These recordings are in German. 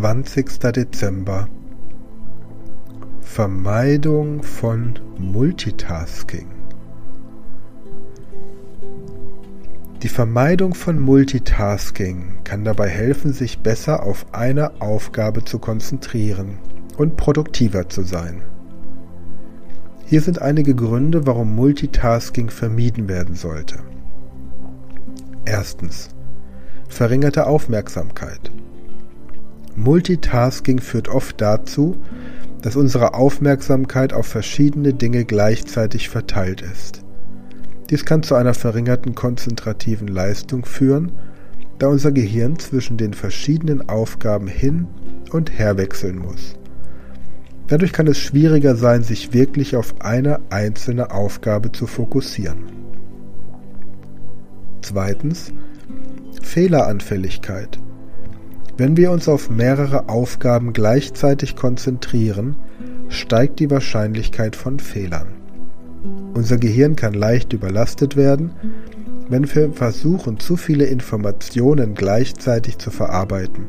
20. Dezember Vermeidung von Multitasking Die Vermeidung von Multitasking kann dabei helfen, sich besser auf eine Aufgabe zu konzentrieren und produktiver zu sein. Hier sind einige Gründe, warum Multitasking vermieden werden sollte. Erstens. Verringerte Aufmerksamkeit. Multitasking führt oft dazu, dass unsere Aufmerksamkeit auf verschiedene Dinge gleichzeitig verteilt ist. Dies kann zu einer verringerten konzentrativen Leistung führen, da unser Gehirn zwischen den verschiedenen Aufgaben hin und her wechseln muss. Dadurch kann es schwieriger sein, sich wirklich auf eine einzelne Aufgabe zu fokussieren. Zweitens Fehleranfälligkeit. Wenn wir uns auf mehrere Aufgaben gleichzeitig konzentrieren, steigt die Wahrscheinlichkeit von Fehlern. Unser Gehirn kann leicht überlastet werden, wenn wir versuchen, zu viele Informationen gleichzeitig zu verarbeiten.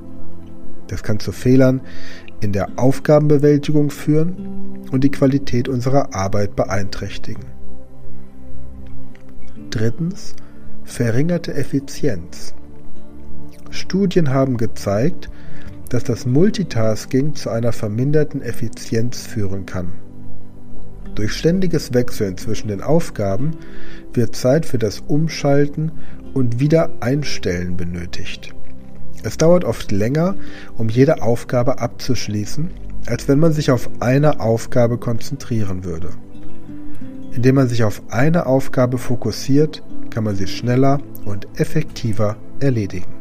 Das kann zu Fehlern in der Aufgabenbewältigung führen und die Qualität unserer Arbeit beeinträchtigen. Drittens, verringerte Effizienz. Studien haben gezeigt, dass das Multitasking zu einer verminderten Effizienz führen kann. Durch ständiges Wechseln zwischen den Aufgaben wird Zeit für das Umschalten und Wiedereinstellen benötigt. Es dauert oft länger, um jede Aufgabe abzuschließen, als wenn man sich auf eine Aufgabe konzentrieren würde. Indem man sich auf eine Aufgabe fokussiert, kann man sie schneller und effektiver erledigen.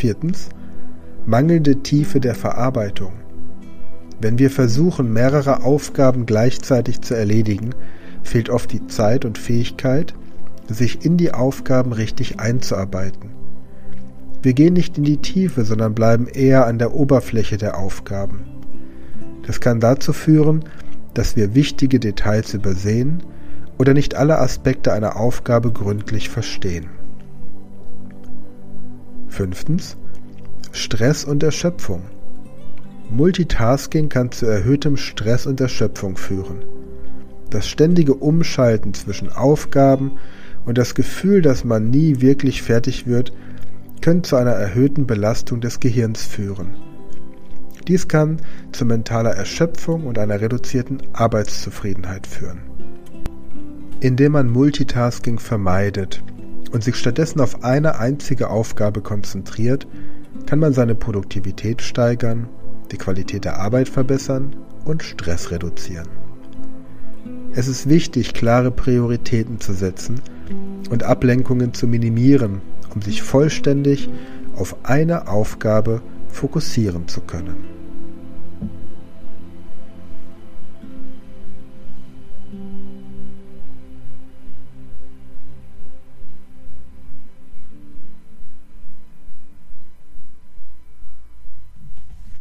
Viertens. Mangelnde Tiefe der Verarbeitung. Wenn wir versuchen, mehrere Aufgaben gleichzeitig zu erledigen, fehlt oft die Zeit und Fähigkeit, sich in die Aufgaben richtig einzuarbeiten. Wir gehen nicht in die Tiefe, sondern bleiben eher an der Oberfläche der Aufgaben. Das kann dazu führen, dass wir wichtige Details übersehen oder nicht alle Aspekte einer Aufgabe gründlich verstehen. Fünftens. Stress und Erschöpfung. Multitasking kann zu erhöhtem Stress und Erschöpfung führen. Das ständige Umschalten zwischen Aufgaben und das Gefühl, dass man nie wirklich fertig wird, können zu einer erhöhten Belastung des Gehirns führen. Dies kann zu mentaler Erschöpfung und einer reduzierten Arbeitszufriedenheit führen. Indem man Multitasking vermeidet und sich stattdessen auf eine einzige Aufgabe konzentriert, kann man seine Produktivität steigern, die Qualität der Arbeit verbessern und Stress reduzieren. Es ist wichtig, klare Prioritäten zu setzen und Ablenkungen zu minimieren, um sich vollständig auf eine Aufgabe fokussieren zu können.